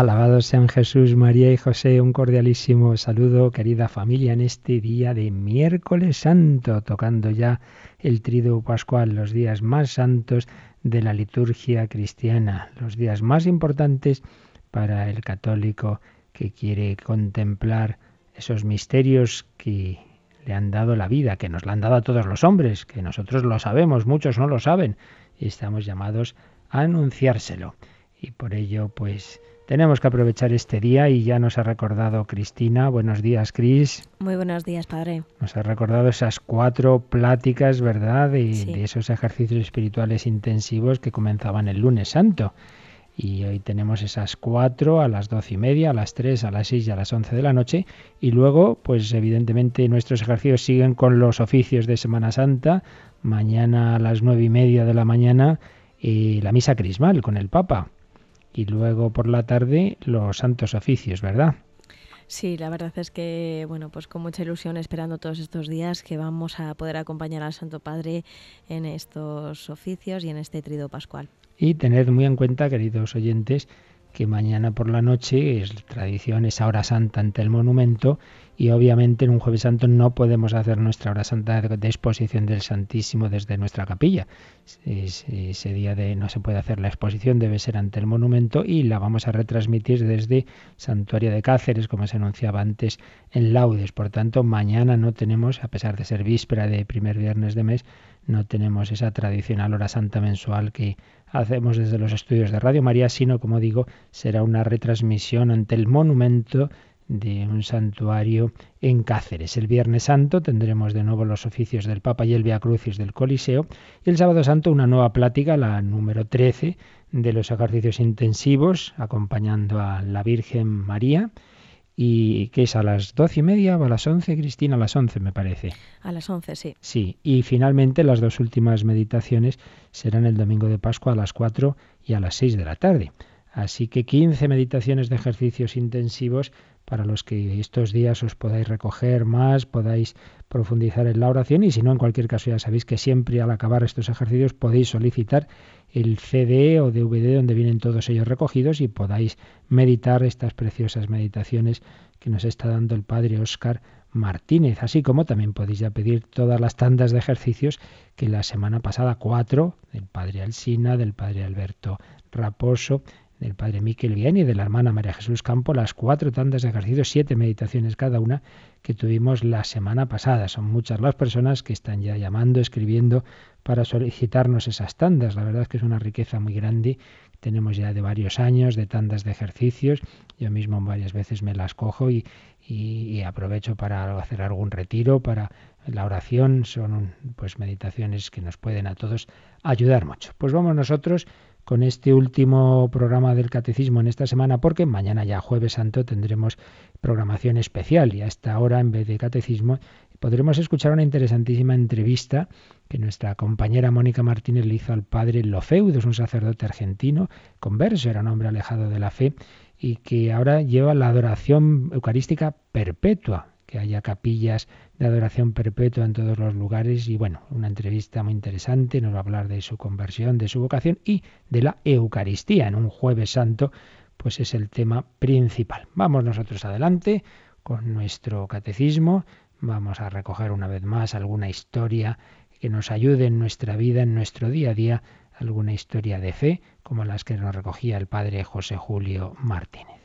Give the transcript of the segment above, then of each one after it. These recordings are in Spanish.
Alabados sean Jesús, María y José. Un cordialísimo saludo, querida familia, en este día de miércoles santo, tocando ya el triduo pascual, los días más santos de la liturgia cristiana, los días más importantes para el católico que quiere contemplar esos misterios que le han dado la vida, que nos la han dado a todos los hombres, que nosotros lo sabemos, muchos no lo saben, y estamos llamados a anunciárselo. Y por ello, pues, tenemos que aprovechar este día y ya nos ha recordado Cristina. Buenos días, Cris. Muy buenos días, padre. Nos ha recordado esas cuatro pláticas, ¿verdad? Y de esos ejercicios espirituales intensivos que comenzaban el lunes santo. Y hoy tenemos esas cuatro a las doce y media, a las tres, a las seis y a las once de la noche. Y luego, pues evidentemente nuestros ejercicios siguen con los oficios de Semana Santa. Mañana a las nueve y media de la mañana y la misa crismal con el Papa y luego por la tarde los santos oficios, ¿verdad? Sí, la verdad es que, bueno, pues con mucha ilusión esperando todos estos días que vamos a poder acompañar al Santo Padre en estos oficios y en este trido pascual. Y tener muy en cuenta, queridos oyentes, que mañana por la noche es tradición esa hora santa ante el monumento y obviamente en un jueves santo no podemos hacer nuestra hora santa de exposición del Santísimo desde nuestra capilla. Ese día de no se puede hacer la exposición, debe ser ante el monumento y la vamos a retransmitir desde Santuario de Cáceres, como se anunciaba antes en Laudes. Por tanto, mañana no tenemos, a pesar de ser víspera de primer viernes de mes, no tenemos esa tradicional hora santa mensual que hacemos desde los estudios de Radio María, sino, como digo, será una retransmisión ante el monumento de un santuario en Cáceres. El Viernes Santo tendremos de nuevo los oficios del Papa y el Via Crucis del Coliseo. Y el Sábado Santo una nueva plática, la número 13, de los ejercicios intensivos, acompañando a la Virgen María y que es a las doce y media o a las once, Cristina, a las once me parece. A las once, sí. Sí, y finalmente las dos últimas meditaciones serán el domingo de Pascua a las cuatro y a las seis de la tarde. Así que quince meditaciones de ejercicios intensivos para los que estos días os podáis recoger más, podáis profundizar en la oración y si no, en cualquier caso ya sabéis que siempre al acabar estos ejercicios podéis solicitar el CD o DVD donde vienen todos ellos recogidos y podáis meditar estas preciosas meditaciones que nos está dando el Padre Óscar Martínez, así como también podéis ya pedir todas las tandas de ejercicios que la semana pasada cuatro del Padre Alsina, del Padre Alberto Raposo, del padre Miquel Vieni y de la hermana María Jesús Campo, las cuatro tandas de ejercicios, siete meditaciones cada una que tuvimos la semana pasada. Son muchas las personas que están ya llamando, escribiendo para solicitarnos esas tandas. La verdad es que es una riqueza muy grande. Tenemos ya de varios años de tandas de ejercicios. Yo mismo varias veces me las cojo y, y aprovecho para hacer algún retiro, para la oración. Son pues meditaciones que nos pueden a todos ayudar mucho. Pues vamos nosotros con este último programa del Catecismo en esta semana, porque mañana ya jueves santo tendremos programación especial y a esta hora, en vez de Catecismo, podremos escuchar una interesantísima entrevista que nuestra compañera Mónica Martínez le hizo al padre Lofeudo, es un sacerdote argentino, converso, era un hombre alejado de la fe, y que ahora lleva la adoración eucarística perpetua, que haya capillas de adoración perpetua en todos los lugares y bueno, una entrevista muy interesante, nos va a hablar de su conversión, de su vocación y de la Eucaristía en un jueves santo, pues es el tema principal. Vamos nosotros adelante con nuestro catecismo, vamos a recoger una vez más alguna historia que nos ayude en nuestra vida, en nuestro día a día, alguna historia de fe, como las que nos recogía el padre José Julio Martínez.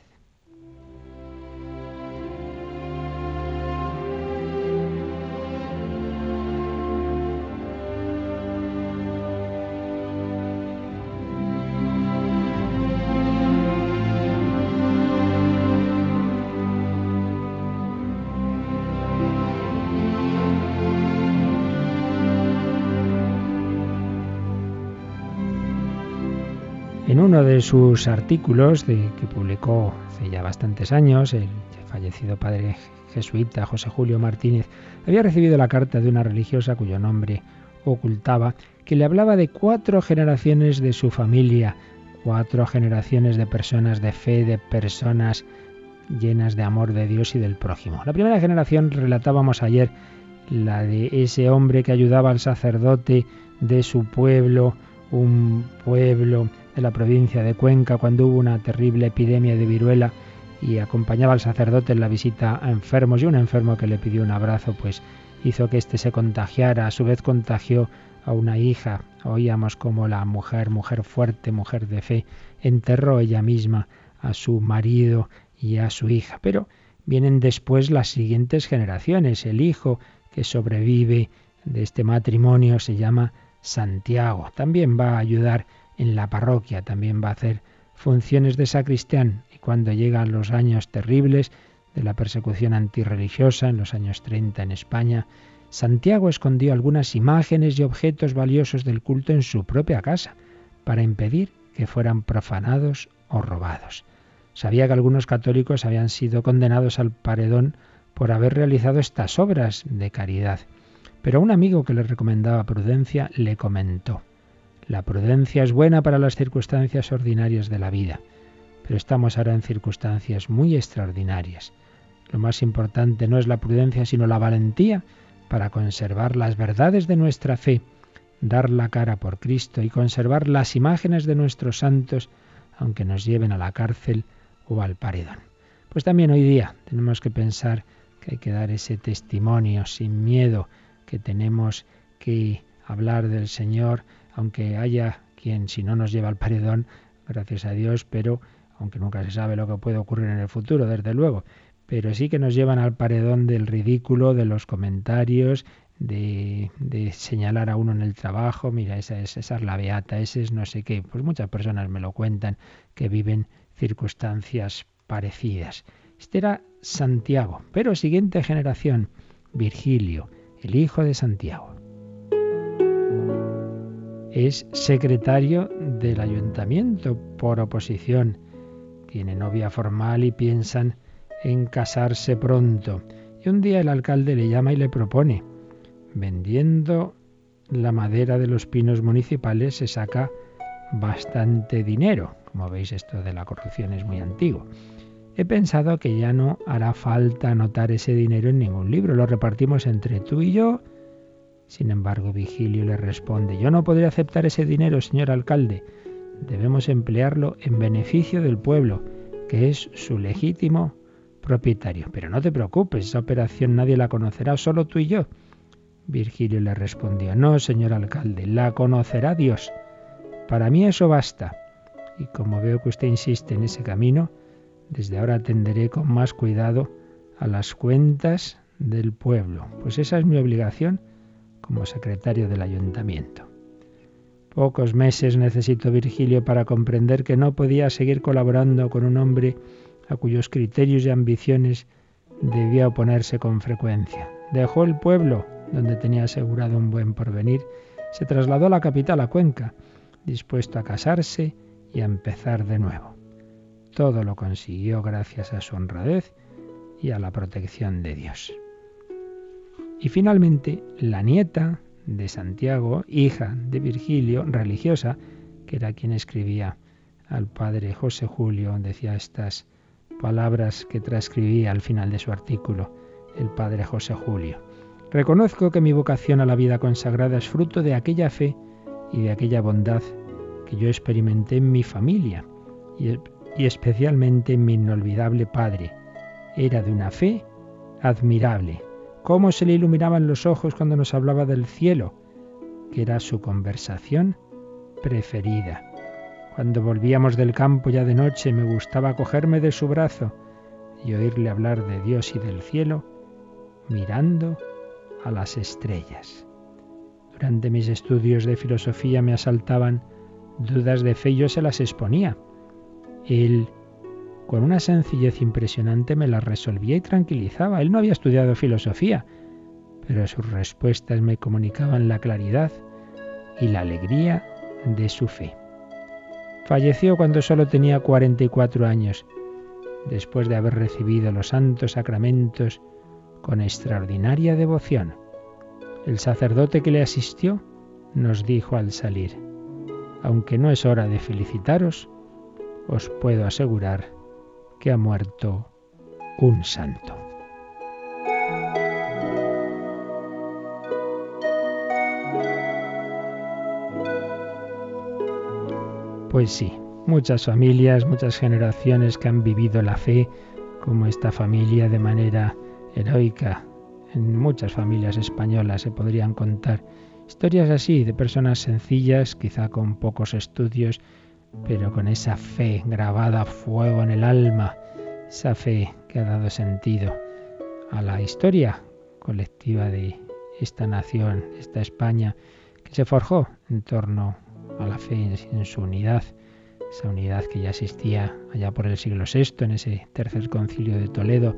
Uno de sus artículos de, que publicó hace ya bastantes años, el fallecido padre jesuita José Julio Martínez había recibido la carta de una religiosa cuyo nombre ocultaba que le hablaba de cuatro generaciones de su familia, cuatro generaciones de personas de fe, de personas llenas de amor de Dios y del prójimo. La primera generación relatábamos ayer la de ese hombre que ayudaba al sacerdote de su pueblo, un pueblo de la provincia de Cuenca, cuando hubo una terrible epidemia de viruela y acompañaba al sacerdote en la visita a enfermos y un enfermo que le pidió un abrazo, pues hizo que éste se contagiara, a su vez contagió a una hija. Oíamos como la mujer, mujer fuerte, mujer de fe, enterró ella misma a su marido y a su hija. Pero vienen después las siguientes generaciones. El hijo que sobrevive de este matrimonio se llama Santiago. También va a ayudar en la parroquia, también va a hacer funciones de sacristán. Y cuando llegan los años terribles de la persecución antirreligiosa, en los años 30 en España, Santiago escondió algunas imágenes y objetos valiosos del culto en su propia casa, para impedir que fueran profanados o robados. Sabía que algunos católicos habían sido condenados al paredón por haber realizado estas obras de caridad. Pero un amigo que le recomendaba prudencia le comentó, la prudencia es buena para las circunstancias ordinarias de la vida, pero estamos ahora en circunstancias muy extraordinarias. Lo más importante no es la prudencia, sino la valentía para conservar las verdades de nuestra fe, dar la cara por Cristo y conservar las imágenes de nuestros santos, aunque nos lleven a la cárcel o al paredón. Pues también hoy día tenemos que pensar que hay que dar ese testimonio sin miedo, que tenemos que hablar del Señor, aunque haya quien si no nos lleva al paredón, gracias a Dios, pero aunque nunca se sabe lo que puede ocurrir en el futuro, desde luego, pero sí que nos llevan al paredón del ridículo, de los comentarios, de, señalar a uno en el trabajo, mira, esa es, esa es la beata, ese es no sé qué. Pues muchas personas me lo cuentan que viven circunstancias parecidas. Este era Santiago, pero siguiente generación, Virgilio, el hijo de Santiago. Es secretario del ayuntamiento por oposición. Tiene novia formal y piensan en casarse pronto. Y un día el alcalde le llama y le propone, vendiendo la madera de los pinos municipales se saca bastante dinero. Como veis, esto de la corrupción es muy antiguo. He pensado que ya no hará falta anotar ese dinero en ningún libro, lo repartimos entre tú y yo. Sin embargo, Vigilio le responde, yo no podré aceptar ese dinero, señor alcalde. Debemos emplearlo en beneficio del pueblo, que es su legítimo propietario. Pero no te preocupes, esa operación nadie la conocerá, solo tú y yo. Virgilio le respondió, no, señor alcalde, la conocerá Dios. Para mí eso basta y como veo que usted insiste en ese camino, desde ahora atenderé con más cuidado a las cuentas del pueblo, pues esa es mi obligación como secretario del ayuntamiento. Pocos meses necesitó Virgilio para comprender que no podía seguir colaborando con un hombre a cuyos criterios y ambiciones debía oponerse con frecuencia. Dejó el pueblo, donde tenía asegurado un buen porvenir, se trasladó a la capital, a Cuenca, dispuesto a casarse y a empezar de nuevo. Todo lo consiguió gracias a su honradez y a la protección de Dios. Y finalmente, la nieta de Santiago, hija de Virgilio, religiosa, que era quien escribía al padre José Julio, decía estas palabras que transcribía al final de su artículo el padre José Julio. Reconozco que mi vocación a la vida consagrada es fruto de aquella fe y de aquella bondad que yo experimenté en mi familia y, especialmente en mi inolvidable padre. Era de una fe admirable. Cómo se le iluminaban los ojos cuando nos hablaba del cielo, que era su conversación preferida. Cuando volvíamos del campo ya de noche me gustaba cogerme de su brazo y oírle hablar de Dios y del cielo, mirando a las estrellas. Durante mis estudios de filosofía me asaltaban dudas de fe yo se las exponía. Él, con una sencillez impresionante, me las resolvía y tranquilizaba. Él no había estudiado filosofía, pero sus respuestas me comunicaban la claridad y la alegría de su fe. Falleció cuando solo tenía 44 años, después de haber recibido los santos sacramentos con extraordinaria devoción. El sacerdote que le asistió nos dijo al salir, aunque no es hora de felicitaros, os puedo asegurar que ha muerto un santo. Pues sí, muchas familias, muchas generaciones que han vivido la fe, como esta familia de manera heroica. En muchas familias españolas se podrían contar historias así, de personas sencillas, quizá con pocos estudios, pero con esa fe grabada a fuego en el alma, esa fe que ha dado sentido a la historia colectiva de esta nación, esta España, que se forjó en torno a la fe en su unidad, esa unidad que ya existía allá por el siglo VI, en ese tercer concilio de Toledo,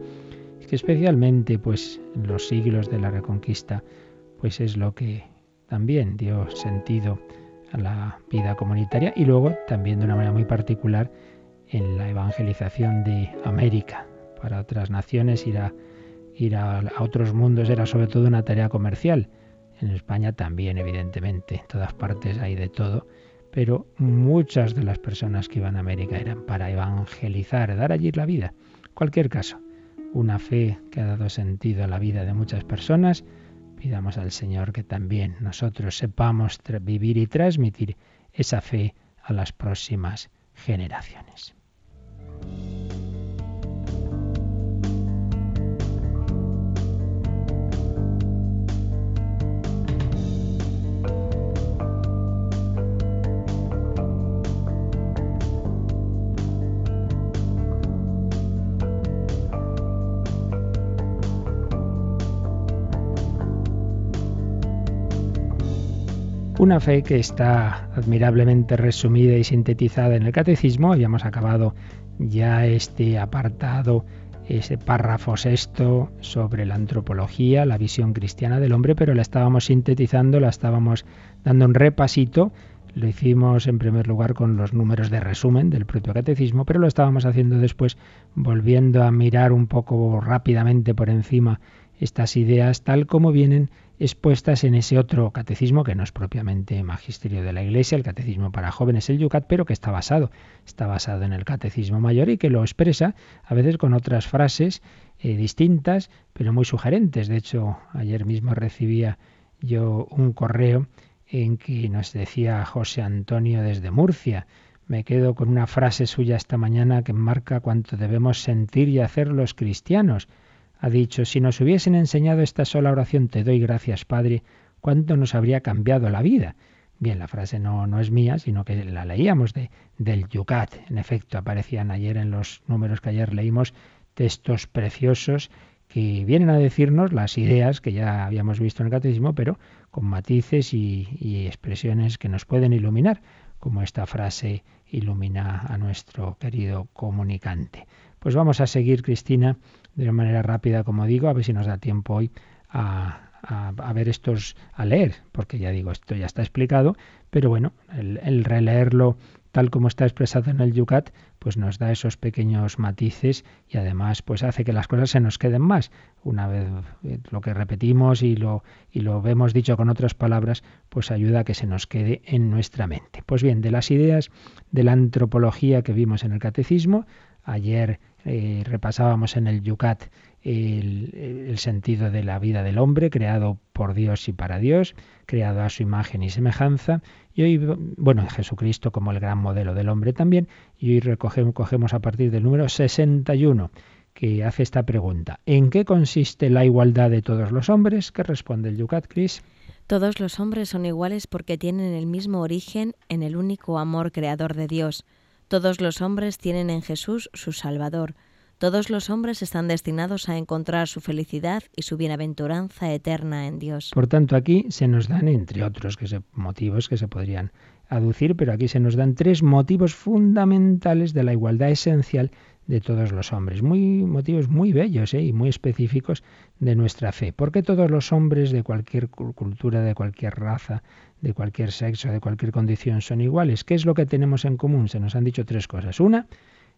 que especialmente pues en los siglos de la Reconquista, pues es lo que también dio sentido la vida comunitaria y luego también de una manera muy particular en la evangelización de América. Para otras naciones ir a, ir a, otros mundos era sobre todo una tarea comercial. En España también, evidentemente, en todas partes hay de todo, pero muchas de las personas que iban a América eran para evangelizar, dar allí la vida. Cualquier caso, una fe que ha dado sentido a la vida de muchas personas, pidamos al Señor que también nosotros sepamos vivir y transmitir esa fe a las próximas generaciones. Una fe que está admirablemente resumida y sintetizada en el catecismo. Habíamos acabado ya este apartado, ese párrafo sexto sobre la antropología, la visión cristiana del hombre, pero la estábamos sintetizando, la estábamos dando un repasito. Lo hicimos en primer lugar con los números de resumen del propio catecismo, pero lo estábamos haciendo después volviendo a mirar un poco rápidamente por encima estas ideas tal como vienen expuestas en ese otro catecismo que no es propiamente magisterio de la Iglesia, el catecismo para jóvenes, el Yucat, pero que está basado, está basado en el catecismo mayor y que lo expresa a veces con otras frases eh, distintas, pero muy sugerentes. De hecho, ayer mismo recibía yo un correo en que nos decía José Antonio desde Murcia, me quedo con una frase suya esta mañana que marca cuánto debemos sentir y hacer los cristianos ha dicho, si nos hubiesen enseñado esta sola oración, te doy gracias, Padre, cuánto nos habría cambiado la vida. Bien, la frase no, no es mía, sino que la leíamos de, del Yucat. En efecto, aparecían ayer en los números que ayer leímos textos preciosos que vienen a decirnos las ideas que ya habíamos visto en el catecismo, pero con matices y, y expresiones que nos pueden iluminar, como esta frase ilumina a nuestro querido comunicante. Pues vamos a seguir, Cristina, de una manera rápida, como digo, a ver si nos da tiempo hoy a, ver estos, a leer, porque ya digo, esto ya está explicado, pero bueno, el, releerlo tal como está expresado en el Yucat, pues nos da esos pequeños matices y además pues hace que las cosas se nos queden más. Una vez eh, lo que repetimos y lo, y lo vemos dicho con otras palabras, pues ayuda a que se nos quede en nuestra mente. Pues bien, de las ideas de la antropología que vimos en el catecismo, ayer eh, repasábamos en el Yucat el, sentido de la vida del hombre, creado por Dios y para Dios, creado a su imagen y semejanza, y hoy, bueno, Jesucristo como el gran modelo del hombre también, y hoy recogemos, cogemos a partir del número 61, que hace esta pregunta. ¿En qué consiste la igualdad de todos los hombres? ¿Qué responde el Yucat, Cris? Todos los hombres son iguales porque tienen el mismo origen en el único amor creador de Dios. Todos los hombres tienen en Jesús su Salvador. Todos los hombres están destinados a encontrar su felicidad y su bienaventuranza eterna en Dios. Por tanto, aquí se nos dan, entre otros que motivos que se podrían aducir, pero aquí se nos dan tres motivos fundamentales de la igualdad esencial de todos los hombres. Motivos muy bellos ¿eh? y muy específicos de nuestra fe. Porque todos los hombres de cualquier cultura, de cualquier raza, de cualquier sexo, de cualquier condición son iguales. ¿Qué es lo que tenemos en común? Se nos han dicho tres cosas. Una,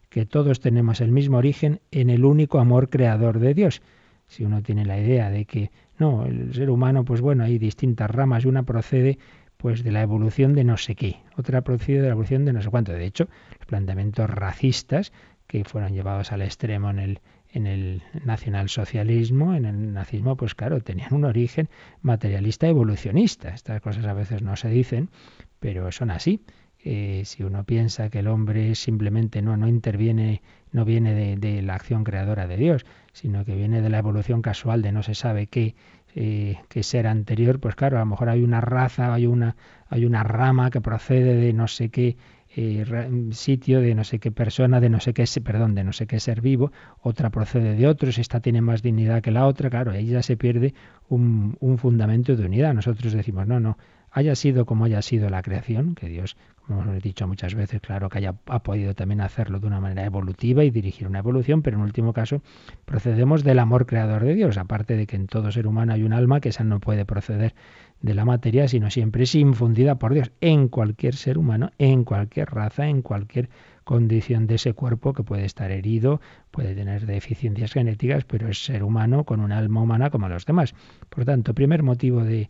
que todos tenemos el mismo origen en el único amor creador de Dios. Si uno tiene la idea de que no, el ser humano, pues bueno, hay distintas ramas y una procede pues de la evolución de no sé qué, otra producido de la evolución de no sé cuánto. De hecho, los planteamientos racistas que fueron llevados al extremo en el, en el nacionalsocialismo, en el nazismo, pues claro, tenían un origen materialista evolucionista. Estas cosas a veces no se dicen, pero son así. Eh, si uno piensa que el hombre simplemente no, no interviene, no viene de, la acción creadora de Dios, sino que viene de la evolución casual de no se sabe qué, eh, que ser anterior, pues claro, a lo mejor hay una raza, hay una, hay una rama que procede de no sé qué eh, sitio, de no sé qué persona, de no sé qué, perdón, de no sé qué ser vivo, otra procede de otros, esta tiene más dignidad que la otra, claro, ahí ya se pierde un, un fundamento de unidad. Nosotros decimos, no, no, haya sido como haya sido la creación, que Dios como he dicho muchas veces, claro que haya, ha podido también hacerlo de una manera evolutiva y dirigir una evolución, pero en último caso procedemos del amor creador de Dios, aparte de que en todo ser humano hay un alma que esa no puede proceder de la materia, sino siempre es infundida por Dios en cualquier ser humano, en cualquier raza, en cualquier condición de ese cuerpo que puede estar herido, puede tener deficiencias genéticas, pero es ser humano con un alma humana como los demás. Por tanto, primer motivo de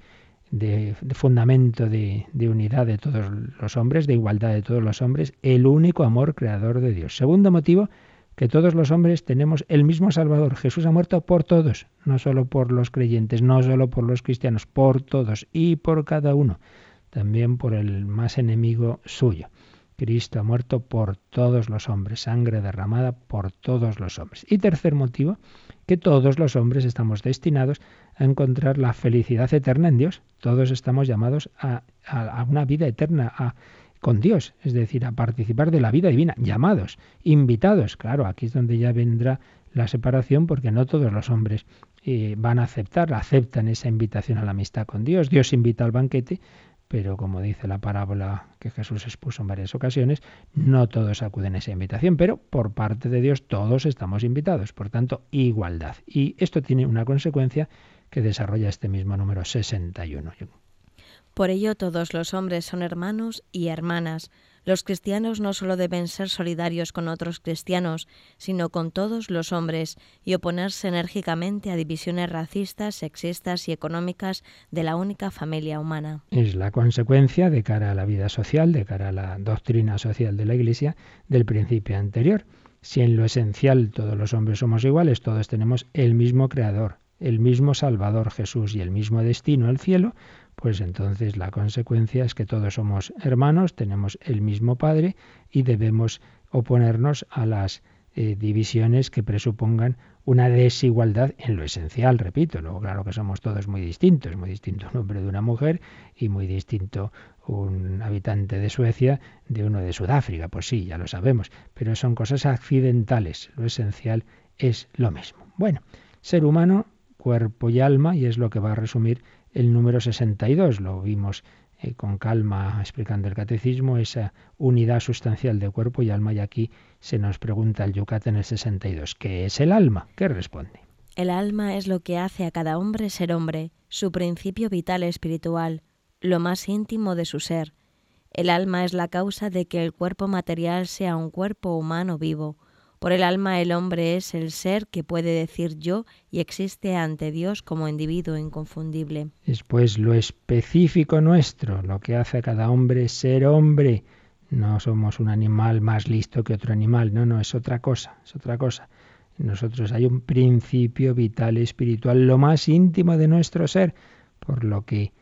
de, fundamento de, de, unidad de todos los hombres, de igualdad de todos los hombres, el único amor creador de Dios. Segundo motivo, que todos los hombres tenemos el mismo Salvador. Jesús ha muerto por todos, no solo por los creyentes, no solo por los cristianos, por todos y por cada uno, también por el más enemigo suyo. Cristo ha muerto por todos los hombres, sangre derramada por todos los hombres. Y tercer motivo, que todos los hombres estamos destinados a encontrar la felicidad eterna en Dios. Todos estamos llamados a, una vida eterna, con Dios, es decir, a participar de la vida divina, llamados, invitados. Claro, aquí es donde ya vendrá la separación porque no todos los hombres eh, van a aceptar, aceptan esa invitación a la amistad con Dios. Dios invita al banquete, pero como dice la parábola que Jesús expuso en varias ocasiones, no todos acuden a esa invitación, pero por parte de Dios todos estamos invitados, por tanto, igualdad. Y esto tiene una consecuencia que desarrolla este mismo número 61. Por ello todos los hombres son hermanos y hermanas, los cristianos no solo deben ser solidarios con otros cristianos, sino con todos los hombres y oponerse enérgicamente a divisiones racistas, sexistas y económicas de la única familia humana. Es la consecuencia de cara a la vida social, de cara a la doctrina social de la Iglesia, del principio anterior. Si en lo esencial todos los hombres somos iguales, todos tenemos el mismo Creador, el mismo Salvador Jesús y el mismo destino, el cielo, pues entonces la consecuencia es que todos somos hermanos, tenemos el mismo Padre y debemos oponernos a las eh, divisiones que presupongan una desigualdad en lo esencial, repito. Luego, claro que somos todos muy distintos, muy distinto un hombre de una mujer y muy distinto un habitante de Suecia de uno de Sudáfrica. Pues sí, ya lo sabemos, pero son cosas accidentales. Lo esencial es lo mismo. Bueno, ser humano, cuerpo y alma, y es lo que va a resumir el número 62. Lo vimos eh, con calma explicando el catecismo, esa unidad sustancial de cuerpo y alma. Y aquí se nos pregunta el Yucat en el 62, ¿qué es el alma? ¿Qué responde? El alma es lo que hace a cada hombre ser hombre, su principio vital espiritual, lo más íntimo de su ser. El alma es la causa de que el cuerpo material sea un cuerpo humano vivo, por el alma el hombre es el ser que puede decir yo y existe ante Dios como individuo inconfundible. Es pues lo específico nuestro, lo que hace a cada hombre ser hombre. No somos un animal más listo que otro animal, no, no, es otra cosa, es otra cosa. En nosotros hay un principio vital espiritual, lo más íntimo de nuestro ser, por lo que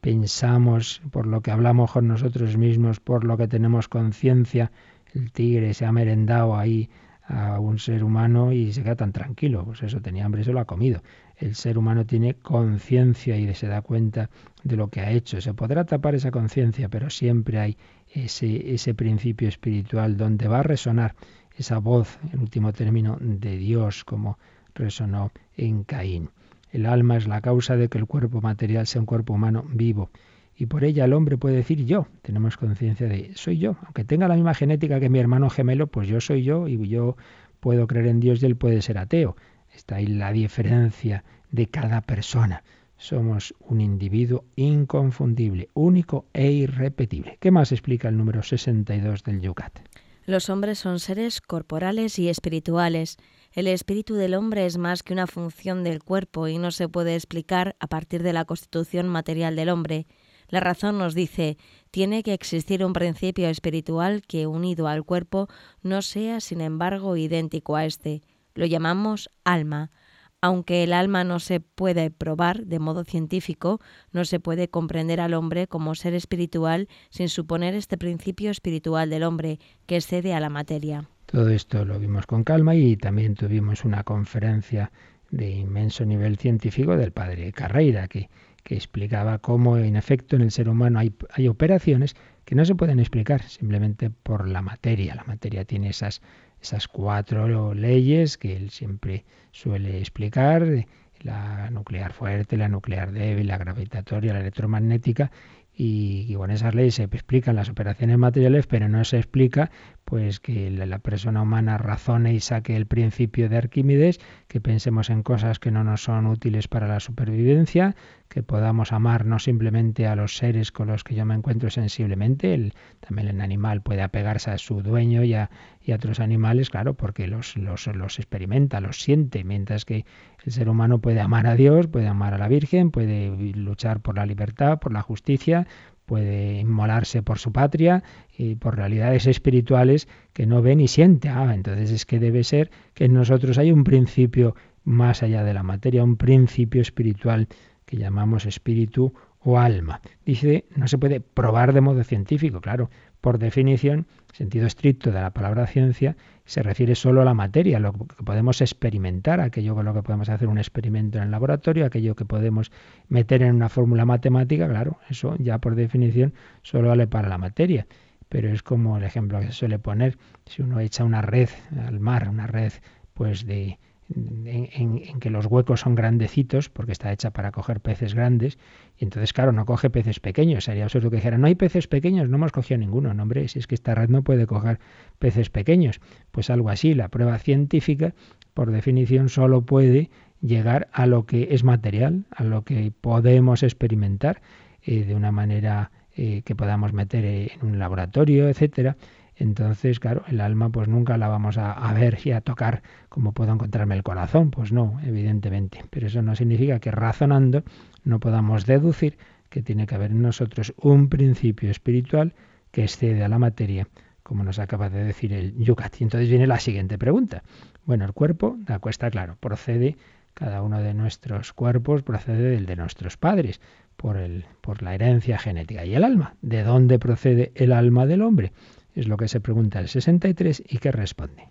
pensamos, por lo que hablamos con nosotros mismos, por lo que tenemos conciencia. El tigre se ha merendado ahí a un ser humano y se queda tan tranquilo. Pues eso, tenía hambre, se lo ha comido. El ser humano tiene conciencia y se da cuenta de lo que ha hecho. Se podrá tapar esa conciencia, pero siempre hay ese, ese principio espiritual donde va a resonar esa voz, en último término, de Dios, como resonó en Caín. El alma es la causa de que el cuerpo material sea un cuerpo humano vivo y por ella el hombre puede decir yo. Tenemos conciencia de soy yo. Aunque tenga la misma genética que mi hermano gemelo, pues yo soy yo y yo puedo creer en Dios y él puede ser ateo. Está ahí la diferencia de cada persona. Somos un individuo inconfundible, único e irrepetible. ¿Qué más explica el número 62 del Yucat? Los hombres son seres corporales y espirituales. El espíritu del hombre es más que una función del cuerpo y no se puede explicar a partir de la constitución material del hombre La razón nos dice, tiene que existir un principio espiritual que, unido al cuerpo, no sea, sin embargo, idéntico a este. Lo llamamos alma. Aunque el alma no se puede probar de modo científico, no se puede comprender al hombre como ser espiritual sin suponer este principio espiritual del hombre que excede a la materia. Todo esto lo vimos con calma y también tuvimos una conferencia de inmenso nivel científico del padre Carreira, que, que explicaba cómo en efecto en el ser humano hay, hay operaciones que no se pueden explicar simplemente por la materia. La materia tiene esas esas cuatro leyes que él siempre suele explicar, la nuclear fuerte, la nuclear débil, la gravitatoria, la electromagnética, y, con esas leyes se explican las operaciones materiales, pero no se explica pues que la persona humana razone y saque el principio de Arquímedes, que pensemos en cosas que no nos son útiles para la supervivencia, que podamos amar no simplemente a los seres con los que yo me encuentro sensiblemente, el, también el animal puede apegarse a su dueño y a, y a otros animales, claro, porque los, los, los experimenta, los siente, mientras que el ser humano puede amar a Dios, puede amar a la Virgen, puede luchar por la libertad, por la justicia, puede inmolarse por su patria y por realidades espirituales que no ve ni siente. Ah, entonces es que debe ser que en nosotros hay un principio más allá de la materia, un principio espiritual que llamamos espíritu o alma. Dice, no se puede probar de modo científico, claro, por definición, sentido estricto de la palabra ciencia, se refiere solo a la materia, lo que podemos experimentar, aquello con lo que podemos hacer un experimento en el laboratorio, aquello que podemos meter en una fórmula matemática, claro, eso ya por definición solo vale para la materia. Pero es como el ejemplo que se suele poner, si uno echa una red al mar, una red pues de, en, que los huecos son grandecitos, porque está hecha para coger peces grandes, y entonces, claro, no coge peces pequeños. Sería absurdo que dijera, no hay peces pequeños, no hemos cogido ninguno. No, hombre, si es que esta red no puede coger peces pequeños. Pues algo así, la prueba científica, por definición, solo puede llegar a lo que es material, a lo que podemos experimentar eh, de una manera eh, que podamos meter en un laboratorio, etcétera entonces, claro, el alma pues nunca la vamos a, ver y a tocar como puedo encontrarme el corazón, pues no, evidentemente. Pero eso no significa que razonando no podamos deducir que tiene que haber en nosotros un principio espiritual que excede a la materia, como nos acaba de decir el Yucat. Y entonces viene la siguiente pregunta. Bueno, el cuerpo, de cuesta claro, procede, cada uno de nuestros cuerpos procede del de nuestros padres, por, el, por la herencia genética. ¿Y el alma? ¿De dónde procede el alma del hombre? Es lo que se pregunta el 63 y que responde.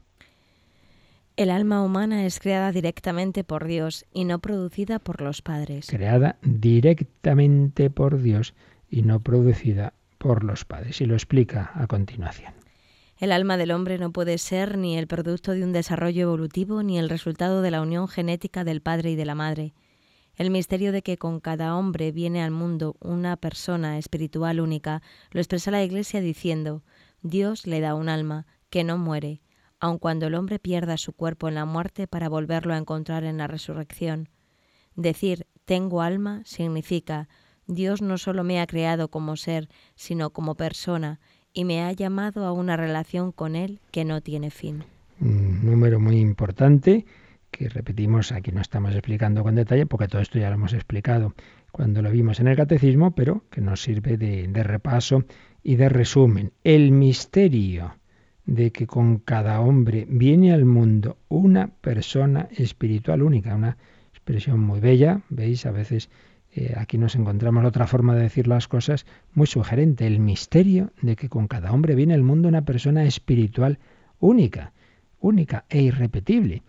El alma humana es creada directamente por Dios y no producida por los padres. Creada directamente por Dios y no producida por los padres. Y lo explica a continuación. El alma del hombre no puede ser ni el producto de un desarrollo evolutivo ni el resultado de la unión genética del padre y de la madre. El misterio de que con cada hombre viene al mundo una persona espiritual única lo expresa la Iglesia diciendo, Dios le da un alma que no muere, aun cuando el hombre pierda su cuerpo en la muerte para volverlo a encontrar en la resurrección. Decir tengo alma significa Dios no solo me ha creado como ser, sino como persona, y me ha llamado a una relación con Él que no tiene fin. Un número muy importante que repetimos aquí no estamos explicando con detalle, porque todo esto ya lo hemos explicado cuando lo vimos en el catecismo, pero que nos sirve de, de repaso y de resumen, el misterio de que con cada hombre viene al mundo una persona espiritual única, una expresión muy bella, veis, a veces eh, aquí nos encontramos otra forma de decir las cosas muy sugerente, el misterio de que con cada hombre viene al mundo una persona espiritual única, única e irrepetible,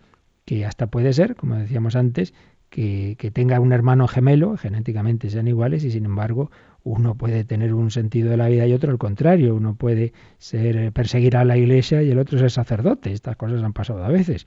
que hasta puede ser, como decíamos antes, que, que tenga un hermano gemelo, genéticamente sean iguales, y sin embargo uno puede tener un sentido de la vida y otro al contrario. Uno puede ser eh, perseguir a la iglesia y el otro ser sacerdote. Estas cosas han pasado a veces,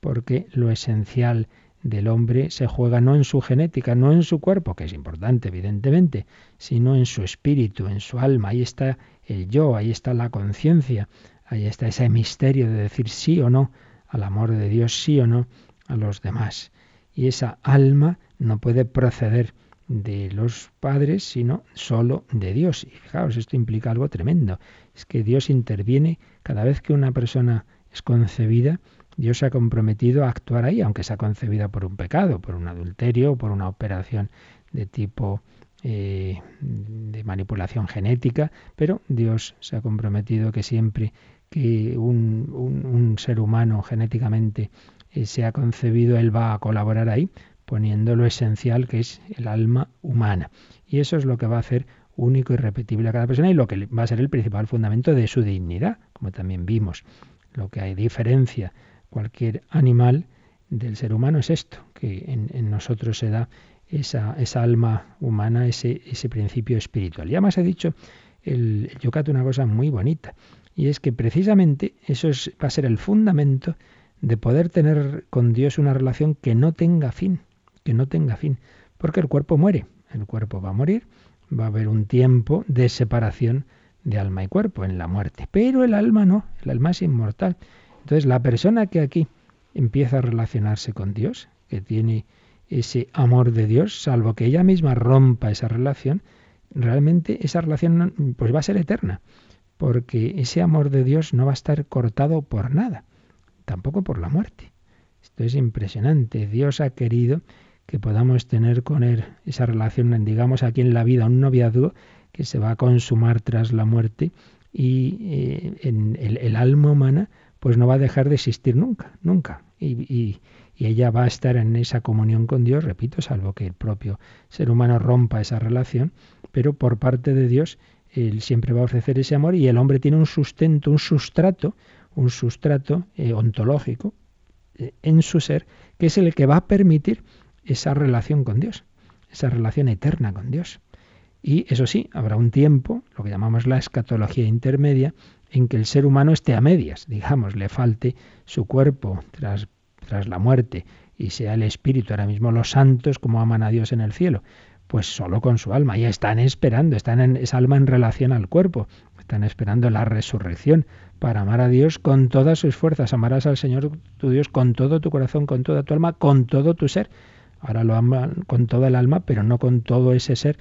porque lo esencial del hombre se juega no en su genética, no en su cuerpo, que es importante, evidentemente, sino en su espíritu, en su alma. Ahí está el yo, ahí está la conciencia, ahí está ese misterio de decir sí o no al amor de Dios, sí o no a los demás. Y esa alma no puede proceder de los padres, sino solo de Dios. Y fijaos, esto implica algo tremendo. Es que Dios interviene cada vez que una persona es concebida, Dios se ha comprometido a actuar ahí, aunque sea concebida por un pecado, por un adulterio, por una operación de tipo eh, de manipulación genética, pero Dios se ha comprometido que siempre que un, ser humano genéticamente eh, se ha concebido, Él va a colaborar ahí, poniendo lo esencial que es el alma humana. Y eso es lo que va a hacer único y repetible a cada persona y lo que va a ser el principal fundamento de su dignidad, como también vimos. Lo que hay diferencia cualquier animal del ser humano es esto, que en, nosotros se da esa, esa alma humana, ese, ese, principio espiritual. Ya más ha dicho el, el una cosa muy bonita, y es que precisamente eso es, va a ser el fundamento de poder tener con Dios una relación que no tenga fin, que no tenga fin, porque el cuerpo muere, el cuerpo va a morir, va a haber un tiempo de separación de alma y cuerpo en la muerte, pero el alma no, el alma es inmortal. Entonces la persona que aquí empieza a relacionarse con Dios, que tiene ese amor de Dios, salvo que ella misma rompa esa relación, realmente esa relación pues va a ser eterna, porque ese amor de Dios no va a estar cortado por nada, tampoco por la muerte. Esto es impresionante. Dios ha querido que podamos tener con Él esa relación, digamos aquí en la vida, un noviazgo que se va a consumar tras la muerte y eh, en el alma humana pues no va a dejar de existir nunca, nunca. Y, ella va a estar en esa comunión con Dios, repito, salvo que el propio ser humano rompa esa relación, pero por parte de Dios Él siempre va a ofrecer ese amor y el hombre tiene un sustento, un sustrato, un sustrato eh, ontológico eh, en su ser, que es el que va a permitir esa relación con Dios, esa relación eterna con Dios. Y eso sí, habrá un tiempo, lo que llamamos la escatología intermedia, en que el ser humano esté a medias, digamos, le falte su cuerpo tras, tras la muerte y sea el espíritu, ahora mismo los santos como aman a Dios en el cielo, pues solo con su alma, ya están esperando, están en esa alma en relación al cuerpo, están esperando la resurrección para amar a Dios con todas sus fuerzas, amarás al Señor tu Dios con todo tu corazón, con toda tu alma, con todo tu ser. Ahora lo aman con toda el alma, pero no con todo ese ser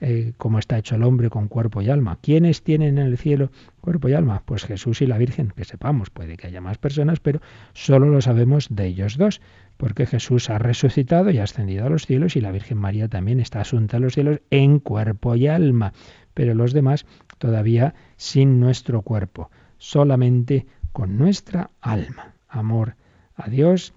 eh, como está hecho el hombre con cuerpo y alma. ¿Quiénes tienen en el cielo cuerpo y alma? Pues Jesús y la Virgen, que sepamos, puede que haya más personas, pero solo lo sabemos de ellos dos, porque Jesús ha resucitado y ha ascendido a los cielos y la Virgen María también está asunta a los cielos en cuerpo y alma, pero los demás todavía sin nuestro cuerpo, solamente con nuestra alma. Amor a Dios,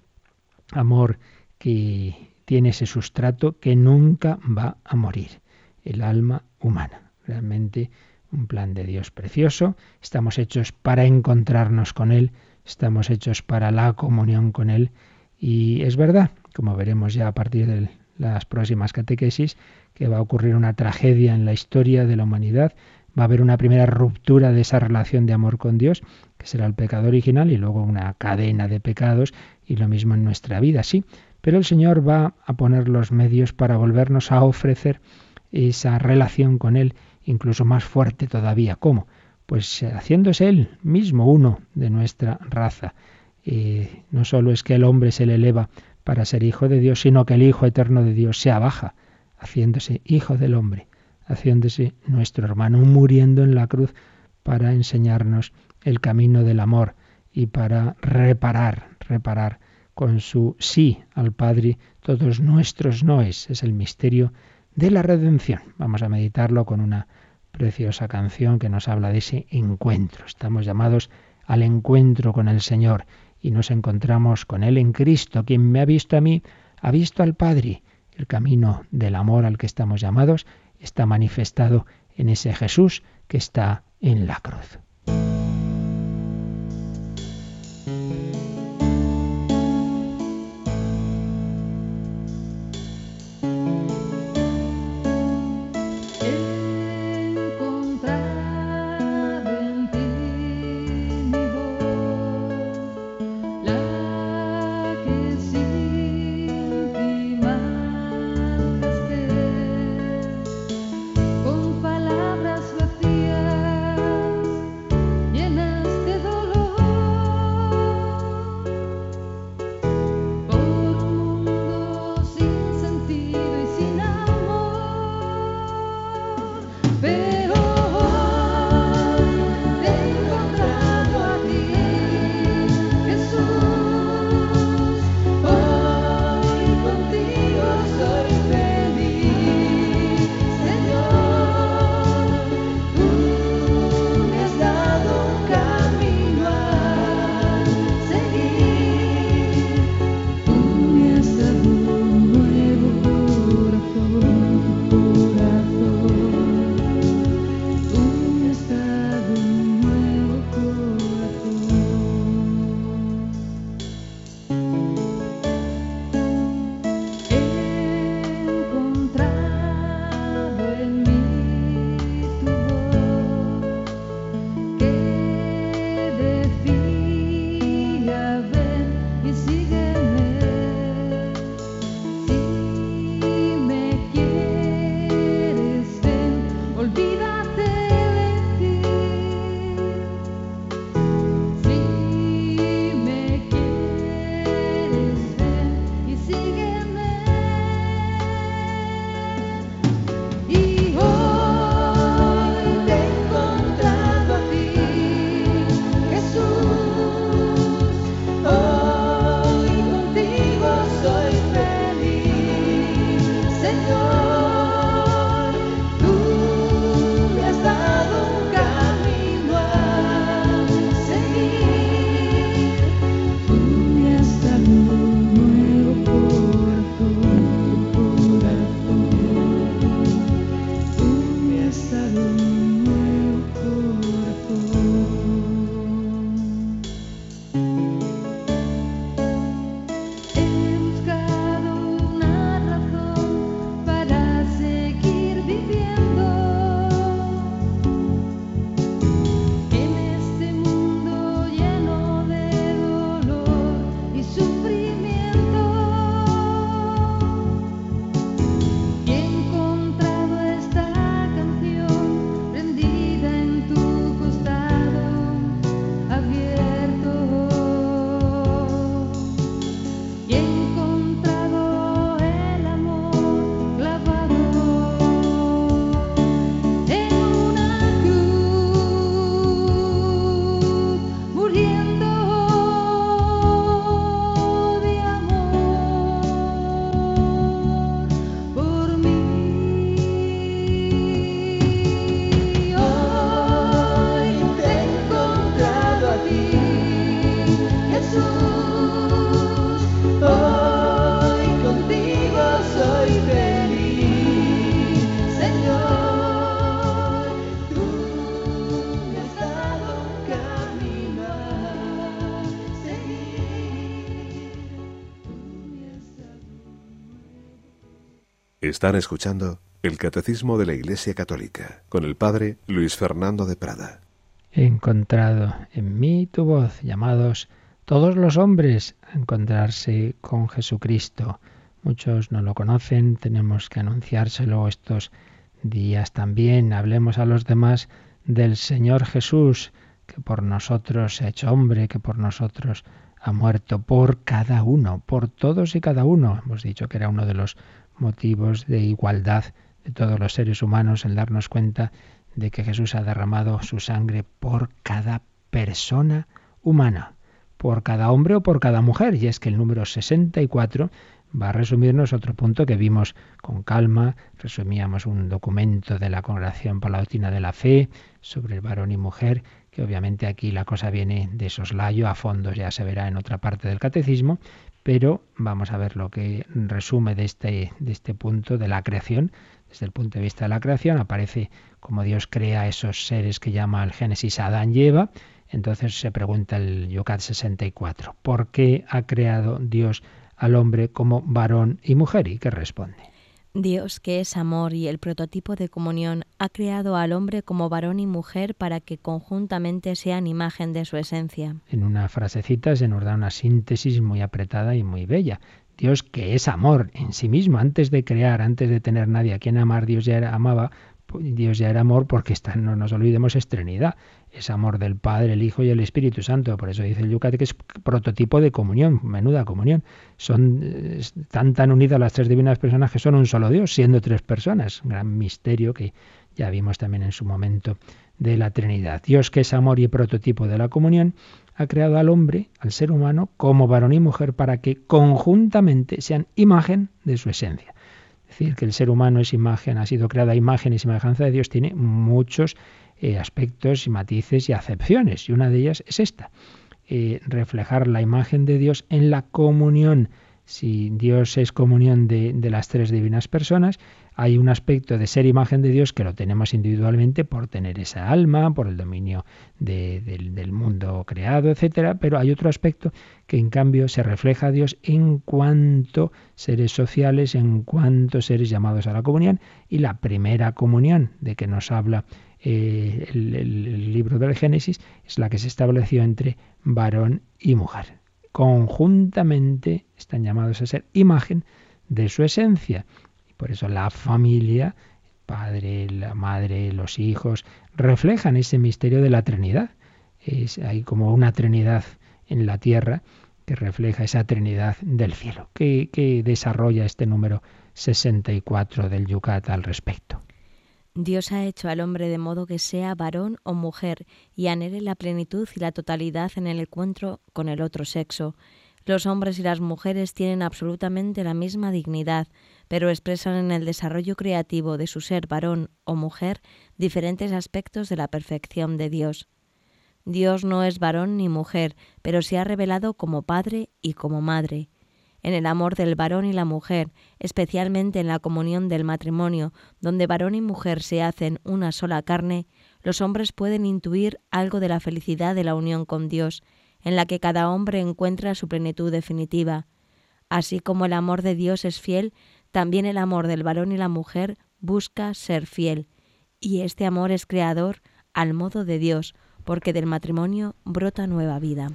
amor que tiene ese sustrato que nunca va a morir el alma humana. Realmente un plan de Dios precioso. Estamos hechos para encontrarnos con Él, estamos hechos para la comunión con Él. Y es verdad, como veremos ya a partir de las próximas catequesis, que va a ocurrir una tragedia en la historia de la humanidad. Va a haber una primera ruptura de esa relación de amor con Dios, que será el pecado original, y luego una cadena de pecados, y lo mismo en nuestra vida, sí. Pero el Señor va a poner los medios para volvernos a ofrecer esa relación con Él incluso más fuerte todavía. ¿Cómo? Pues eh, haciéndose Él mismo uno de nuestra raza. Eh, no solo es que el hombre se le eleva para ser hijo de Dios, sino que el Hijo eterno de Dios se abaja, haciéndose hijo del hombre, haciéndose nuestro hermano, muriendo en la cruz para enseñarnos el camino del amor y para reparar, reparar con su sí al Padre todos nuestros noes. Es el misterio de la redención. Vamos a meditarlo con una preciosa canción que nos habla de ese encuentro. Estamos llamados al encuentro con el Señor y nos encontramos con Él en Cristo. Quien me ha visto a mí, ha visto al Padre. El camino del amor al que estamos llamados está manifestado en ese Jesús que está en la cruz. Están escuchando el Catecismo de la Iglesia Católica con el Padre Luis Fernando de Prada. He encontrado en mí tu voz, llamados todos los hombres a encontrarse con Jesucristo. Muchos no lo conocen, tenemos que anunciárselo estos días también. Hablemos a los demás del Señor Jesús, que por nosotros se ha hecho hombre, que por nosotros ha muerto, por cada uno, por todos y cada uno. Hemos dicho que era uno de los motivos de igualdad de todos los seres humanos en darnos cuenta de que Jesús ha derramado su sangre por cada persona humana, por cada hombre o por cada mujer. Y es que el número 64 va a resumirnos otro punto que vimos con calma. Resumíamos un documento de la Congregación por la Doctrina de la Fe sobre el varón y mujer, que obviamente aquí la cosa viene de soslayo, a fondo ya se verá en otra parte del catecismo, pero vamos a ver lo que resume de este, de este punto de la creación. Desde el punto de vista de la creación aparece como Dios crea esos seres que llama el Génesis Adán y Eva. Entonces se pregunta el Yucat 64, ¿por qué ha creado Dios al hombre como varón y mujer? ¿Y qué responde? Dios, que es amor y el prototipo de comunión, ha creado al hombre como varón y mujer para que conjuntamente sean imagen de su esencia. En una frasecita se nos da una síntesis muy apretada y muy bella. Dios, que es amor en sí mismo, antes de crear, antes de tener nadie a quien amar, Dios ya era, amaba, Dios ya era amor porque no nos olvidemos, es Trinidad. Es amor del Padre, el Hijo y el Espíritu Santo. Por eso dice el Yucat que es prototipo de comunión, menuda comunión. Son tan tan unidas las tres divinas personas que son un solo Dios, siendo tres personas. Gran misterio que ya vimos también en su momento de la Trinidad. Dios que es amor y prototipo de la comunión, ha creado al hombre, al ser humano, como varón y mujer para que conjuntamente sean imagen de su esencia decir que el ser humano es imagen, ha sido creada imagen y semejanza de Dios, tiene muchos eh, aspectos y matices y acepciones. Y una de ellas es esta, eh, reflejar la imagen de Dios en la comunión. Si Dios es comunión de, de las tres divinas personas, hay un aspecto de ser imagen de Dios que lo tenemos individualmente por tener esa alma, por el dominio del, mundo creado, etcétera, pero hay otro aspecto que en cambio se refleja a Dios en cuanto seres sociales, en cuanto seres llamados a la comunión, y la primera comunión de que nos habla eh, el libro del Génesis es la que se estableció entre varón y mujer. Conjuntamente están llamados a ser imagen de su esencia. Por eso la familia, el padre, la madre, los hijos, reflejan ese misterio de la Trinidad. Es, hay como una Trinidad en la tierra que refleja esa Trinidad del cielo. ¿Qué, qué desarrolla este número 64 del Yucat al respecto? Dios ha hecho al hombre de modo que sea varón o mujer y anhele la plenitud y la totalidad en el encuentro con el otro sexo. Los hombres y las mujeres tienen absolutamente la misma dignidad, pero expresan en el desarrollo creativo de su ser varón o mujer diferentes aspectos de la perfección de Dios. Dios no es varón ni mujer, pero se ha revelado como padre y como madre. En el amor del varón y la mujer, especialmente en la comunión del matrimonio, donde varón y mujer se hacen una sola carne, los hombres pueden intuir algo de la felicidad de la unión con Dios, en la que cada hombre encuentra su plenitud definitiva. Así como el amor de Dios es fiel, también el amor del varón y la mujer busca ser fiel, y este amor es creador al modo de Dios, porque del matrimonio brota nueva vida.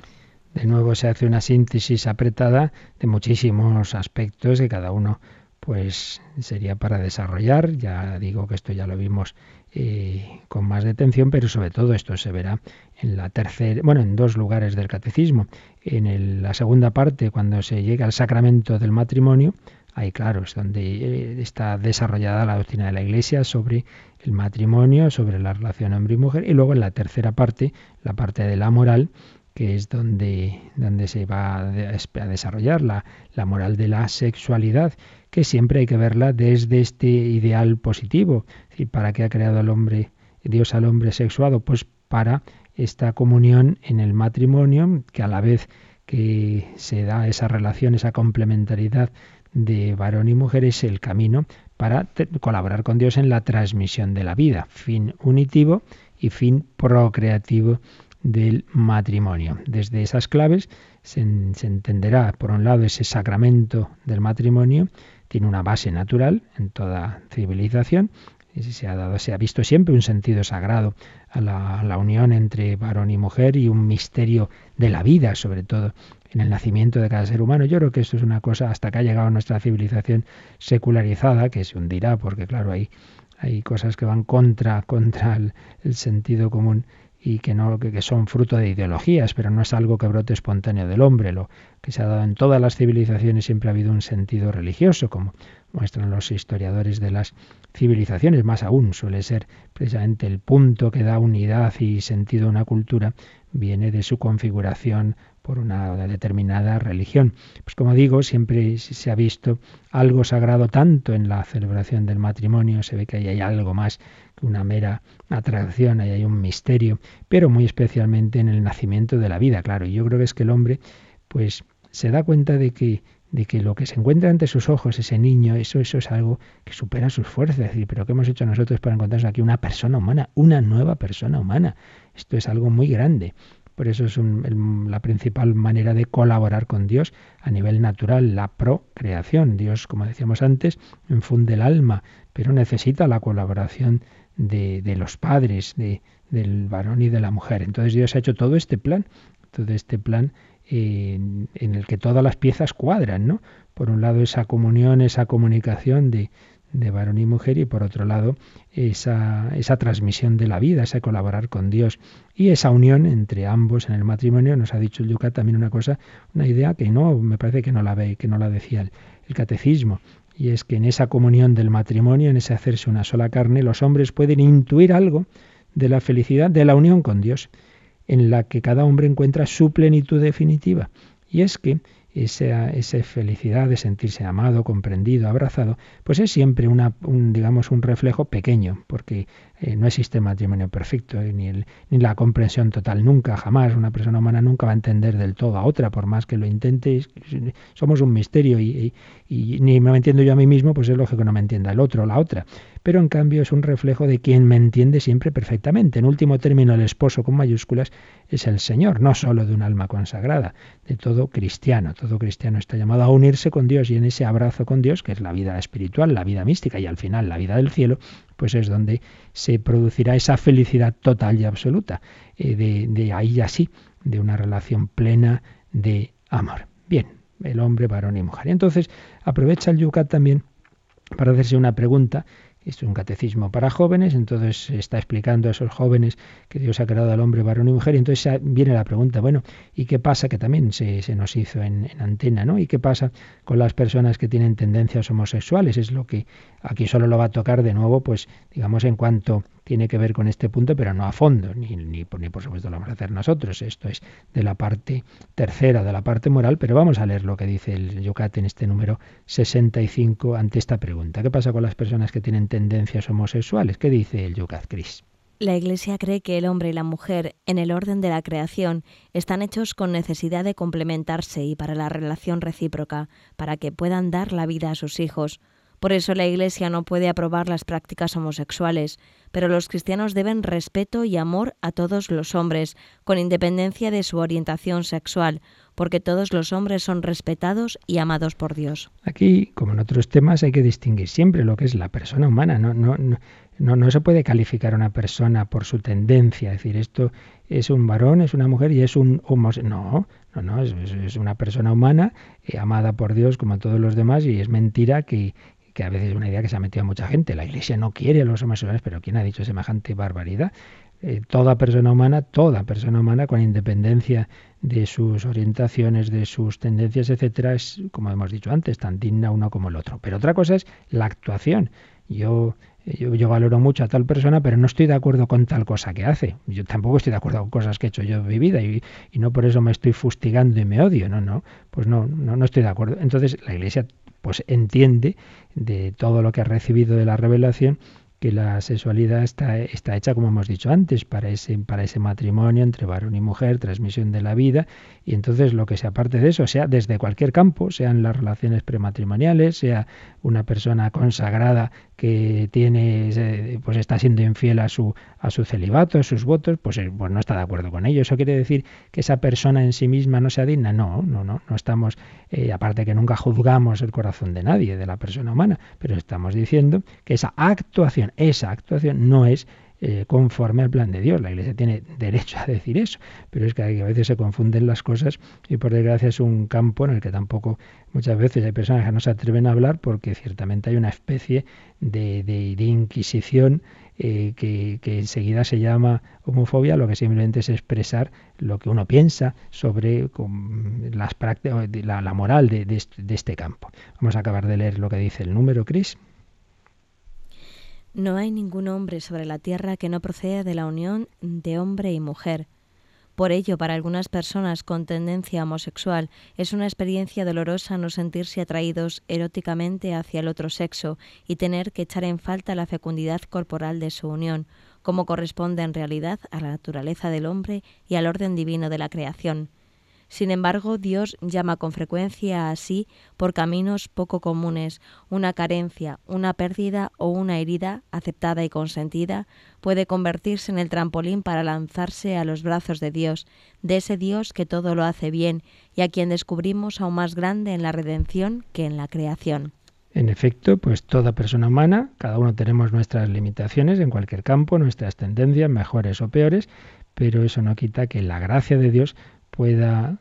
De nuevo se hace una síntesis apretada de muchísimos aspectos que cada uno pues sería para desarrollar. Ya digo que esto ya lo vimos eh, con más detención, pero sobre todo esto se verá en la tercera, bueno, en dos lugares del catecismo. En la segunda parte, cuando se llega al sacramento del matrimonio, ahí claro, es donde eh, está desarrollada la doctrina de la Iglesia sobre el matrimonio, sobre la relación hombre y mujer, y luego en la tercera parte, la parte de la moral, que es donde, donde se va a desarrollar la, la moral de la sexualidad, que siempre hay que verla desde este ideal positivo. ¿Y para qué ha creado al hombre, Dios al hombre sexuado? Pues para esta comunión en el matrimonio, que a la vez que se da esa relación, esa complementariedad de varón y mujer, es el camino para colaborar con Dios en la transmisión de la vida, fin unitivo y fin procreativo del matrimonio. Desde esas claves se, entenderá, por un lado, ese sacramento del matrimonio tiene una base natural en toda civilización. Y se ha, dado, se ha visto siempre un sentido sagrado a la, unión entre varón y mujer y un misterio de la vida, sobre todo en el nacimiento de cada ser humano. Yo creo que esto es una cosa hasta que ha llegado nuestra civilización secularizada, que se hundirá, porque claro, hay, hay cosas que van contra, contra el sentido común y que no que, que, son fruto de ideologías, pero no es algo que brote espontáneo del hombre. Lo que se ha dado en todas las civilizaciones siempre ha habido un sentido religioso, como muestran los historiadores de las civilizaciones. Más aún suele ser precisamente el punto que da unidad y sentido a una cultura viene de su configuración por una determinada religión. Pues como digo, siempre se ha visto algo sagrado tanto en la celebración del matrimonio, se ve que ahí hay algo más una mera atracción, ahí hay un misterio, pero muy especialmente en el nacimiento de la vida, claro. Y yo creo que es que el hombre, pues, se da cuenta de que de que lo que se encuentra ante sus ojos, ese niño, eso, eso es algo que supera sus fuerzas. Es decir, pero ¿qué hemos hecho nosotros para encontrarnos aquí una persona humana, una nueva persona humana? Esto es algo muy grande. Por eso es la principal manera de colaborar con Dios a nivel natural, la procreación. Dios, como decíamos antes, infunde el alma, pero necesita la colaboración de, los padres, de, del varón y de la mujer. Entonces Dios ha hecho todo este plan, todo este plan en, en el que todas las piezas cuadran, ¿no? Por un lado esa comunión, esa comunicación de, de varón y mujer y por otro lado esa, esa transmisión de la vida, ese colaborar con Dios y esa unión entre ambos en el matrimonio. Nos ha dicho el Yucat también una cosa, una idea que no, me parece que no la ve, que no la decía el catecismo, y es que en esa comunión del matrimonio, en ese hacerse una sola carne, los hombres pueden intuir algo de la felicidad de la unión con Dios, en la que cada hombre encuentra su plenitud definitiva. Y es que esa, esa felicidad de sentirse amado, comprendido, abrazado, pues es siempre una, un, digamos, un reflejo pequeño, porque eh, no existe matrimonio perfecto, eh, ni, el, ni la comprensión total, nunca, jamás. Una persona humana nunca va a entender del todo a otra, por más que lo intente. Somos un misterio y, y, y ni me entiendo yo a mí mismo, pues es lógico que no me entienda el otro o la otra. Pero en cambio es un reflejo de quien me entiende siempre perfectamente. En último término, el esposo con mayúsculas es el Señor, no solo de un alma consagrada, de todo cristiano. Todo cristiano está llamado a unirse con Dios y en ese abrazo con Dios, que es la vida espiritual, la vida mística y al final la vida del cielo, pues es donde se producirá esa felicidad total y absoluta, eh, de, de ahí así, de una relación plena de amor. Bien, el hombre, varón y mujer. Y entonces aprovecha el Yucat también para hacerse una pregunta esto es un catecismo para jóvenes, entonces está explicando a esos jóvenes que Dios ha creado al hombre, varón y mujer, y entonces viene la pregunta, bueno, ¿y qué pasa? Que también se, se nos hizo en, en, antena, ¿no? ¿Y qué pasa con las personas que tienen tendencias homosexuales? Es lo que aquí solo lo va a tocar de nuevo, pues digamos en cuanto tiene que ver con este punto, pero no a fondo, ni, ni, por supuesto lo vamos a hacer nosotros. Esto es de la parte tercera, de la parte moral, pero vamos a leer lo que dice el Yucat en este número 65 ante esta pregunta. ¿Qué pasa con las personas que tienen tendencias homosexuales? ¿Qué dice el Yucat, Cris? La Iglesia cree que el hombre y la mujer, en el orden de la creación, están hechos con necesidad de complementarse y para la relación recíproca, para que puedan dar la vida a sus hijos. Por eso la Iglesia no puede aprobar las prácticas homosexuales, pero los cristianos deben respeto y amor a todos los hombres, con independencia de su orientación sexual, porque todos los hombres son respetados y amados por Dios. Aquí, como en otros temas, hay que distinguir siempre lo que es la persona humana. No, no, no, no, se puede calificar a una persona por su tendencia, es decir, esto es un varón, es una mujer y es un homosexual. No, no, no, es, es, una persona humana, eh, amada por Dios como todos los demás, y es mentira que, que a veces es una idea que se ha metido a mucha gente. La Iglesia no quiere a los homosexuales, pero ¿quién ha dicho semejante barbaridad? Eh, toda persona humana, toda persona humana, con independencia de sus orientaciones, de sus tendencias, etcétera, es, como hemos dicho antes, tan digna uno como el otro. Pero otra cosa es la actuación. Yo yo, valoro mucho a tal persona, pero no estoy de acuerdo con tal cosa que hace. Yo tampoco estoy de acuerdo con cosas que he hecho yo en mi vida y, y no por eso me estoy fustigando y me odio. No, no, pues no, no, no estoy de acuerdo. Entonces la Iglesia pues entiende de todo lo que ha recibido de la revelación que la sexualidad está, está hecha, como hemos dicho antes, para ese, para ese matrimonio entre varón y mujer, transmisión de la vida, y entonces lo que sea parte de eso, sea desde cualquier campo, sean las relaciones prematrimoniales, sea una persona consagrada que tiene, pues está siendo infiel a su, a su celibato, a sus votos, pues, eh, pues no está de acuerdo con ello. ¿Eso quiere decir que esa persona en sí misma no sea digna? No, no, no, no estamos, eh, aparte que nunca juzgamos el corazón de nadie, de la persona humana, pero estamos diciendo que esa actuación, esa actuación no es eh, conforme al plan de Dios. La Iglesia tiene derecho a decir eso, pero es que a veces se confunden las cosas y por desgracia es un campo en el que tampoco muchas veces hay personas que no se atreven a hablar porque ciertamente hay una especie de, inquisición eh, que, enseguida se llama homofobia, lo que simplemente es expresar lo que uno piensa sobre las prácticas, la, moral de, de este campo. Vamos a acabar de leer lo que dice el número, Cris. No hay ningún hombre sobre la tierra que no proceda de la unión de hombre y mujer. Por ello, para algunas personas con tendencia homosexual es una experiencia dolorosa no sentirse atraídos eróticamente hacia el otro sexo y tener que echar en falta la fecundidad corporal de su unión, como corresponde en realidad a la naturaleza del hombre y al orden divino de la creación. Sin embargo, Dios llama con frecuencia así por caminos poco comunes. Una carencia, una pérdida o una herida, aceptada y consentida, puede convertirse en el trampolín para lanzarse a los brazos de Dios, de ese Dios que todo lo hace bien y a quien descubrimos aún más grande en la redención que en la creación. En efecto, pues toda persona humana, cada uno tenemos nuestras limitaciones en cualquier campo, nuestras tendencias, mejores o peores, pero eso no quita que la gracia de Dios pueda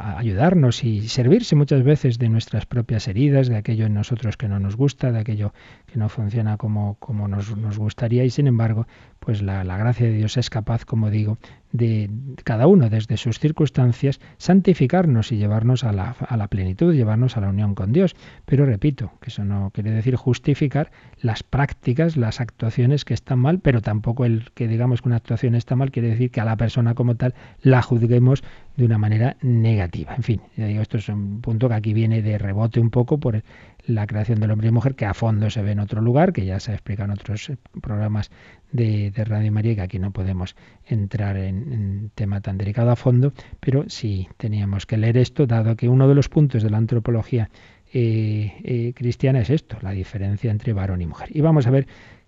ayudarnos y servirse muchas veces de nuestras propias heridas, de aquello en nosotros que no nos gusta, de aquello que no funciona como, como nos, nos gustaría y sin embargo, pues la, la, gracia de Dios es capaz, como digo, de cada uno desde sus circunstancias santificarnos y llevarnos a la, a la plenitud, llevarnos a la unión con Dios. Pero repito, que eso no quiere decir justificar las prácticas, las actuaciones que están mal, pero tampoco el que digamos que una actuación está mal quiere decir que a la persona como tal la juzguemos de una manera negativa. En fin, ya digo, esto es un punto que aquí viene de rebote un poco por la creación del hombre y mujer, que a fondo se ve en otro lugar, que ya se ha explicado en otros eh, programas de, de Radio María, que aquí no podemos entrar en, tema tan delicado a fondo, pero sí teníamos que leer esto, dado que uno de los puntos de la antropología eh, eh, cristiana es esto, la diferencia entre varón y mujer. Y vamos a ver,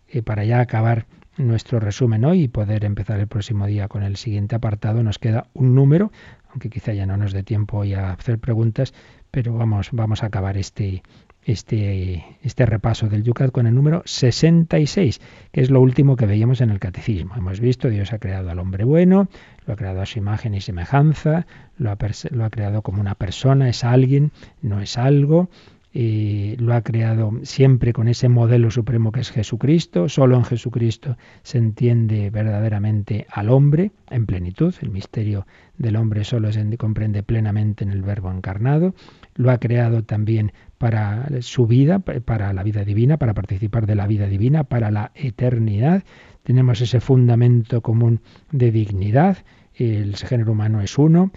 eh, para ya acabar nuestro resumen hoy y poder empezar el próximo día con el siguiente apartado, nos queda un número, aunque quizá ya no nos dé tiempo hoy a hacer preguntas, pero vamos, vamos a acabar este, este, este repaso del Yucat con el número 66, que es lo último que veíamos en el catecismo. Hemos visto, Dios ha creado al hombre bueno, lo ha creado a su imagen y semejanza, lo ha, lo ha creado como una persona, es alguien, no es algo, y lo ha creado siempre con ese modelo supremo que es Jesucristo. Solo en Jesucristo se entiende verdaderamente al hombre en plenitud. El misterio del hombre solo se comprende plenamente en el Verbo encarnado. Lo ha creado también para su vida, para la vida divina, para participar de la vida divina, para la eternidad. Tenemos ese fundamento común de dignidad. El género humano es uno.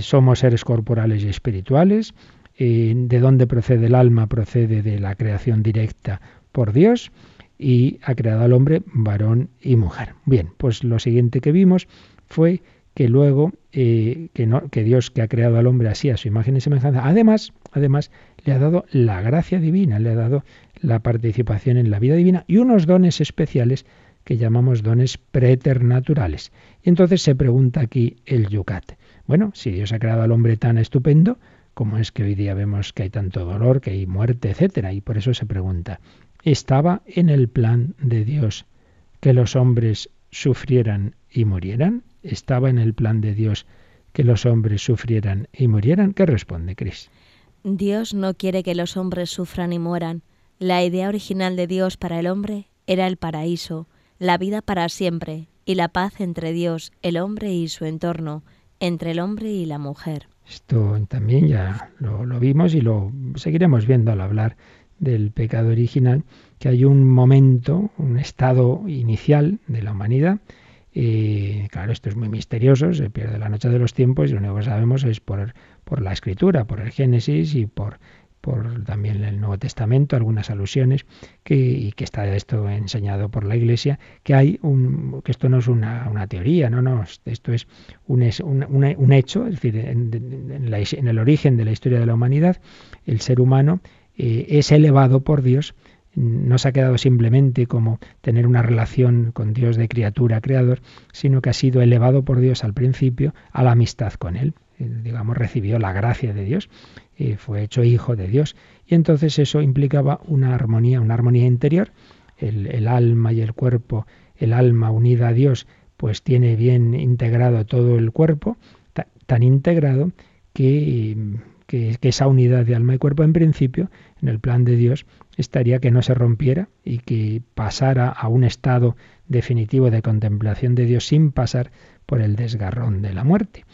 Somos seres corporales y espirituales de dónde procede el alma, procede de la creación directa por Dios y ha creado al hombre varón y mujer. Bien, pues lo siguiente que vimos fue que luego eh, que, no, que Dios que ha creado al hombre así a su imagen y semejanza, además, además le ha dado la gracia divina, le ha dado la participación en la vida divina y unos dones especiales que llamamos dones preternaturales. Y entonces se pregunta aquí el Yucat. Bueno, si Dios ha creado al hombre tan estupendo, como es que hoy día vemos que hay tanto dolor, que hay muerte, etcétera, y por eso se pregunta, ¿estaba en el plan de Dios que los hombres sufrieran y murieran? ¿Estaba en el plan de Dios que los hombres sufrieran y murieran? ¿Qué responde Cris? Dios no quiere que los hombres sufran y mueran. La idea original de Dios para el hombre era el paraíso, la vida para siempre y la paz entre Dios, el hombre y su entorno, entre el hombre y la mujer. Esto también ya lo, vimos y lo seguiremos viendo al hablar del pecado original, que hay un momento, un estado inicial de la humanidad. Y claro, esto es muy misterioso, se pierde la noche de los tiempos y lo único que sabemos es por, por la escritura, por el Génesis y por por también el Nuevo Testamento, algunas alusiones, que, y que está esto enseñado por la Iglesia, que hay un, que esto no es una, una teoría, no, no, esto es un, un, un hecho, es decir, en, en, el origen de la historia de la humanidad, el ser humano eh, es elevado por Dios no se ha quedado simplemente como tener una relación con Dios de criatura creador, sino que ha sido elevado por Dios al principio a la amistad con Él. Eh, digamos, recibió la gracia de Dios, y fue hecho hijo de Dios. Y entonces eso implicaba una armonía, una armonía interior. El, alma y el cuerpo, el alma unida a Dios, pues tiene bien integrado todo el cuerpo, tan integrado que, esa unidad de alma y cuerpo en principio, en el plan de Dios, estaría que no se rompiera y que pasara a un estado definitivo de contemplación de Dios sin pasar por el desgarrón de la muerte.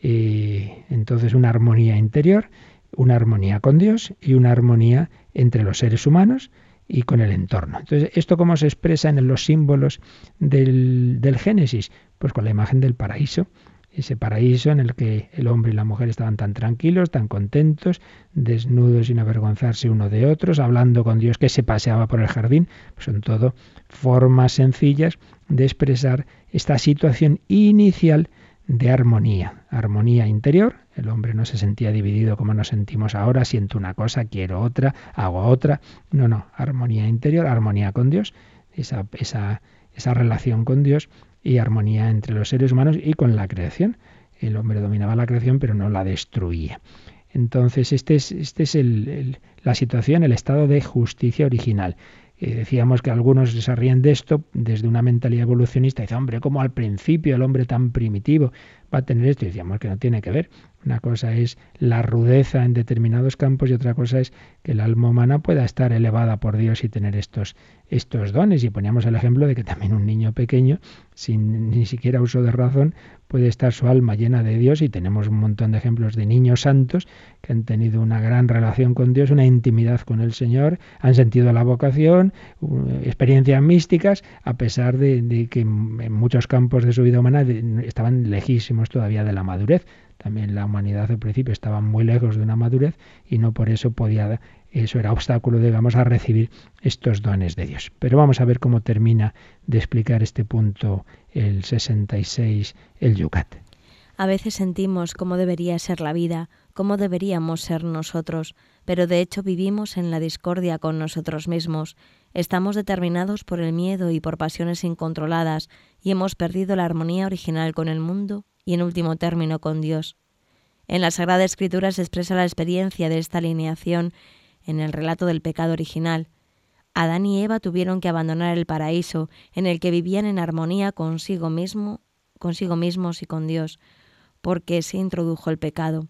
Y entonces una armonía interior, una armonía con Dios y una armonía entre los seres humanos y con el entorno. Entonces, ¿esto cómo se expresa en los símbolos del, del Génesis? Pues con la imagen del paraíso, ese paraíso en el que el hombre y la mujer estaban tan tranquilos, tan contentos, desnudos sin avergonzarse uno de otros, hablando con Dios que se paseaba por el jardín. Pues son todo formas sencillas de expresar esta situación inicial de armonía, armonía interior. El hombre no se sentía dividido como nos sentimos ahora, siento una cosa, quiero otra, hago otra. No, no, armonía interior, armonía con Dios, esa, esa, esa relación con Dios y armonía entre los seres humanos y con la creación. El hombre dominaba la creación pero no la destruía. Entonces, este es, este es el, la situación, el estado de justicia original. Eh, decíamos que algunos se ríen de esto desde una mentalidad evolucionista. Dice, hombre, como al principio el hombre tan primitivo va a tener esto? Y decíamos que no tiene que ver. Una cosa es la rudeza en determinados campos y otra cosa es que el alma humana pueda estar elevada por Dios y tener estos, estos dones. Y poníamos el ejemplo de que también un niño pequeño, sin ni siquiera uso de razón, puede estar su alma llena de Dios y tenemos un montón de ejemplos de niños santos que han tenido una gran relación con Dios, una intimidad con el Señor, han sentido la vocación, experiencias místicas, a pesar de, de que en muchos campos de su vida humana estaban lejísimos todavía de la madurez. También la humanidad al principio estaba muy lejos de una madurez y no por eso podía, eso era obstáculo, digamos, a recibir estos dones de Dios. Pero vamos a ver cómo termina de explicar este punto el 66, el Yucat. A veces sentimos cómo debería ser la vida, cómo deberíamos ser nosotros, pero de hecho vivimos en la discordia con nosotros mismos. Estamos determinados por el miedo y por pasiones incontroladas y hemos perdido la armonía original con el mundo y en último término con Dios. En la Sagrada Escritura se expresa la experiencia de esta alineación en el relato del pecado original. Adán y Eva tuvieron que abandonar el paraíso en el que vivían en armonía consigo mismo, consigo mismos y con Dios, porque se introdujo el pecado.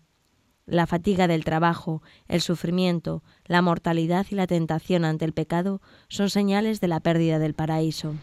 La fatiga del trabajo, el sufrimiento, la mortalidad y la tentación ante el pecado son señales de la pérdida del paraíso.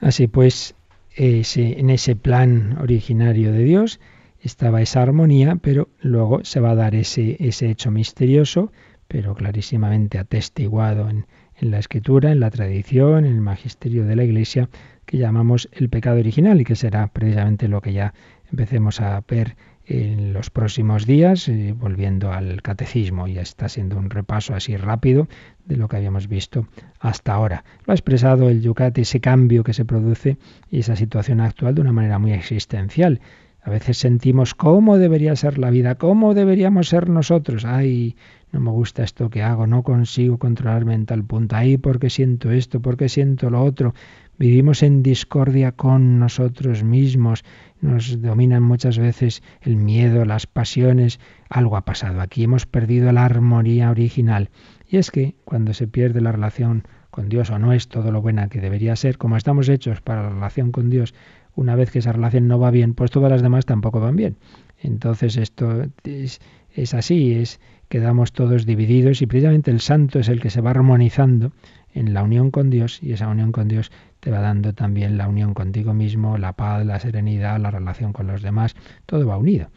Así pues, en ese plan originario de Dios estaba esa armonía, pero luego se va a dar ese, ese hecho misterioso, pero clarísimamente atestiguado en, en la escritura, en la tradición, en el magisterio de la Iglesia, que llamamos el pecado original y que será precisamente lo que ya empecemos a ver en los próximos días, eh, volviendo al catecismo. Ya está siendo un repaso así rápido de lo que habíamos visto hasta ahora. Lo ha expresado el Yucat, ese cambio que se produce y esa situación actual de una manera muy existencial. A veces sentimos cómo debería ser la vida, cómo deberíamos ser nosotros. Ay, no me gusta esto que hago, no consigo controlarme en tal punto. Ay, porque siento esto, porque siento lo otro. Vivimos en discordia con nosotros mismos, nos dominan muchas veces el miedo, las pasiones. Algo ha pasado. Aquí hemos perdido la armonía original. Y es que cuando se pierde la relación con Dios o no es todo lo buena que debería ser, como estamos hechos para la relación con Dios, una vez que esa relación no va bien, pues todas las demás tampoco van bien. Entonces esto es, es así, es quedamos todos divididos y precisamente el santo es el que se va armonizando en la unión con Dios y esa unión con Dios te va dando también la unión contigo mismo, la paz, la serenidad, la relación con los demás, todo va unido.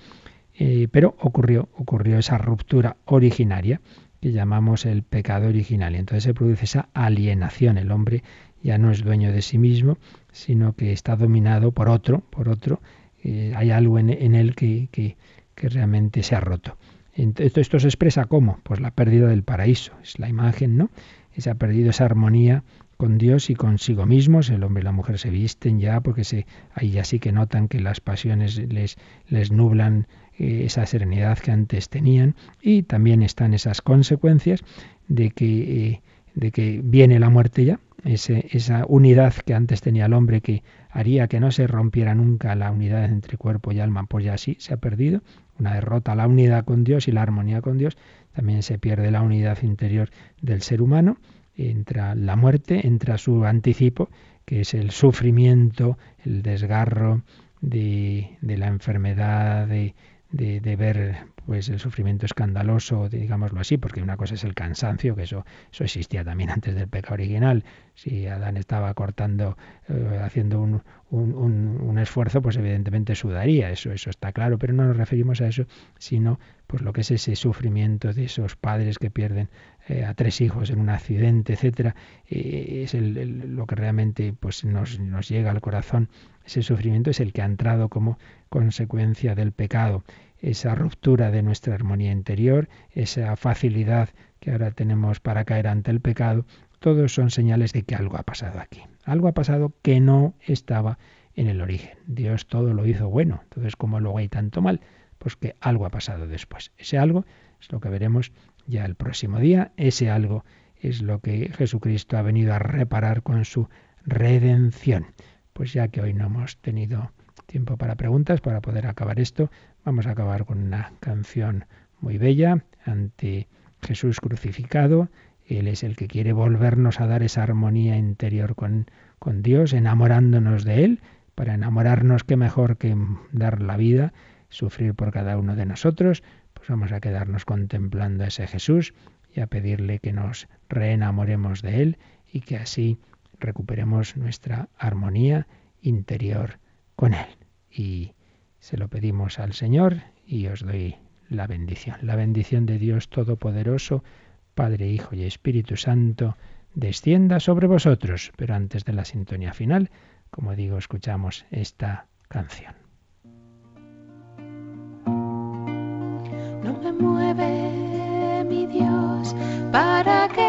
Eh, pero ocurrió, ocurrió esa ruptura originaria que llamamos el pecado original y entonces se produce esa alienación. El hombre ya no es dueño de sí mismo, sino que está dominado por otro, por otro. Eh, hay algo en, él que, que realmente se ha roto. Esto se expresa cómo? Pues la pérdida del paraíso, es la imagen, ¿no? Se ha perdido esa armonía con Dios y consigo mismos. El hombre y la mujer se visten ya porque se, ahí ya sí que notan que las pasiones les, les nublan eh, esa serenidad que antes tenían y también están esas consecuencias de que, eh, de que viene la muerte ya, esa unidad que antes tenía el hombre que haría que no se rompiera nunca la unidad entre cuerpo y alma, pues ya sí se ha perdido. Una derrota la unidad con Dios y la armonía con Dios, también se pierde la unidad interior del ser humano, entra la muerte, entra su anticipo, que es el sufrimiento, el desgarro de, de la enfermedad, de, de, ver pues el sufrimiento escandaloso, digámoslo así, porque una cosa es el cansancio, que eso, eso existía también antes del pecado original. Si Adán estaba cortando, eh, haciendo un, un, un, esfuerzo, pues evidentemente sudaría, eso, eso está claro, pero no nos referimos a eso, sino pues lo que es ese sufrimiento de esos padres que pierden eh, a tres hijos en un accidente, etcétera, eh, es el, lo que realmente pues nos, nos llega al corazón. Ese sufrimiento es el que ha entrado como consecuencia del pecado esa ruptura de nuestra armonía interior, esa facilidad que ahora tenemos para caer ante el pecado, todos son señales de que algo ha pasado aquí. Algo ha pasado que no estaba en el origen. Dios todo lo hizo bueno. Entonces, como luego hay tanto mal? Pues que algo ha pasado después. Ese algo es lo que veremos ya el próximo día. Ese algo es lo que Jesucristo ha venido a reparar con su redención. Pues ya que hoy no hemos tenido tiempo para preguntas, para poder acabar esto, Vamos a acabar con una canción muy bella ante Jesús crucificado. Él es el que quiere volvernos a dar esa armonía interior con, con Dios, enamorándonos de Él. Para enamorarnos, qué mejor que dar la vida, sufrir por cada uno de nosotros. Pues vamos a quedarnos contemplando a ese Jesús y a pedirle que nos reenamoremos de Él y que así recuperemos nuestra armonía interior con Él. Y se lo pedimos al Señor y os doy la bendición. La bendición de Dios Todopoderoso, Padre, Hijo y Espíritu Santo, descienda sobre vosotros. Pero antes de la sintonía final, como digo, escuchamos esta canción. No me mueve mi Dios para quererte